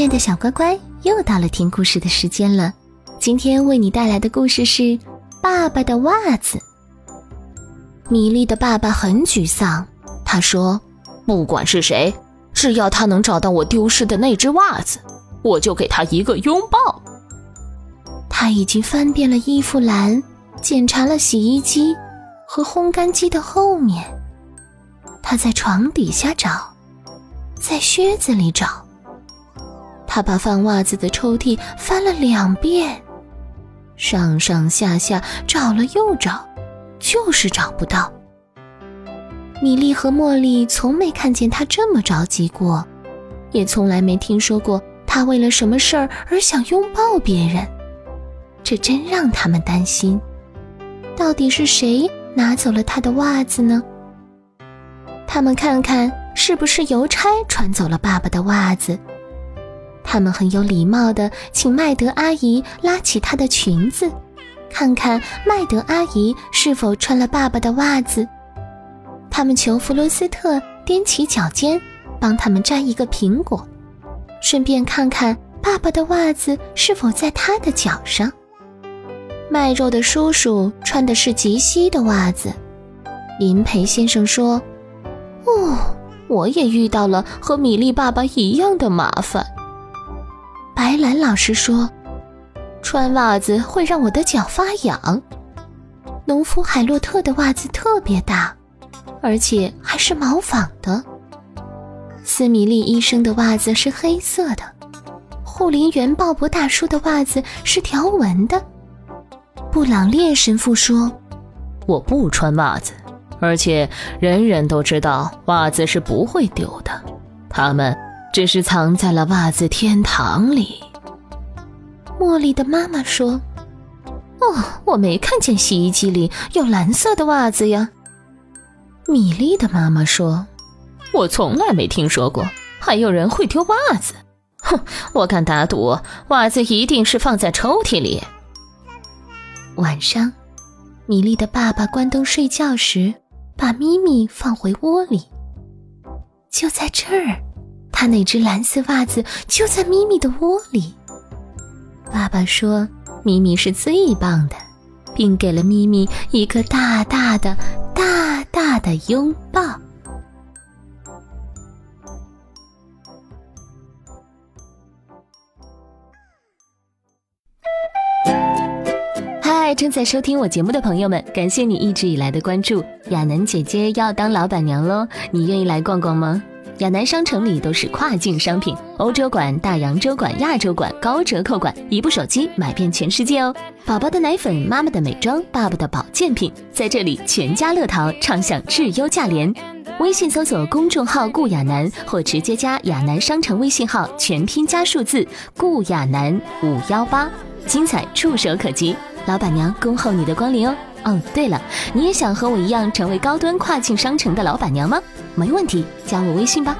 亲爱的小乖乖，又到了听故事的时间了。今天为你带来的故事是《爸爸的袜子》。米莉的爸爸很沮丧，他说：“不管是谁，只要他能找到我丢失的那只袜子，我就给他一个拥抱。”他已经翻遍了衣服栏，检查了洗衣机和烘干机的后面。他在床底下找，在靴子里找。他把放袜子的抽屉翻了两遍，上上下下找了又找，就是找不到。米莉和茉莉从没看见他这么着急过，也从来没听说过他为了什么事儿而想拥抱别人，这真让他们担心。到底是谁拿走了他的袜子呢？他们看看是不是邮差传走了爸爸的袜子。他们很有礼貌地请麦德阿姨拉起她的裙子，看看麦德阿姨是否穿了爸爸的袜子。他们求弗罗斯特踮起脚尖，帮他们摘一个苹果，顺便看看爸爸的袜子是否在他的脚上。卖肉的叔叔穿的是吉西的袜子。林培先生说：“哦，我也遇到了和米莉爸爸一样的麻烦。”白兰老师说：“穿袜子会让我的脚发痒。”农夫海洛特的袜子特别大，而且还是毛纺的。斯米利医生的袜子是黑色的，护林员鲍勃大叔的袜子是条纹的。布朗列神父说：“我不穿袜子，而且人人都知道袜子是不会丢的。他们。”只是藏在了袜子天堂里。茉莉的妈妈说：“哦，我没看见洗衣机里有蓝色的袜子呀。”米莉的妈妈说：“我从来没听说过还有人会丢袜子。哼，我敢打赌，袜子一定是放在抽屉里。”晚上，米莉的爸爸关灯睡觉时，把咪咪放回窝里。就在这儿。他那只蓝色袜子就在咪咪的窝里。爸爸说：“咪咪是最棒的，并给了咪咪一个大大的、大大的拥抱。”嗨，正在收听我节目的朋友们，感谢你一直以来的关注。亚楠姐姐要当老板娘喽，你愿意来逛逛吗？亚南商城里都是跨境商品，欧洲馆、大洋洲馆、亚洲馆高折扣馆，一部手机买遍全世界哦！宝宝的奶粉、妈妈的美妆、爸爸的保健品，在这里全家乐淘畅享质优价廉。微信搜索公众号“顾亚楠”或直接加亚楠商城微信号，全拼加数字“顾亚楠五幺八”，精彩触手可及。老板娘恭候你的光临哦！哦，对了，你也想和我一样成为高端跨境商城的老板娘吗？没问题，加我微信吧。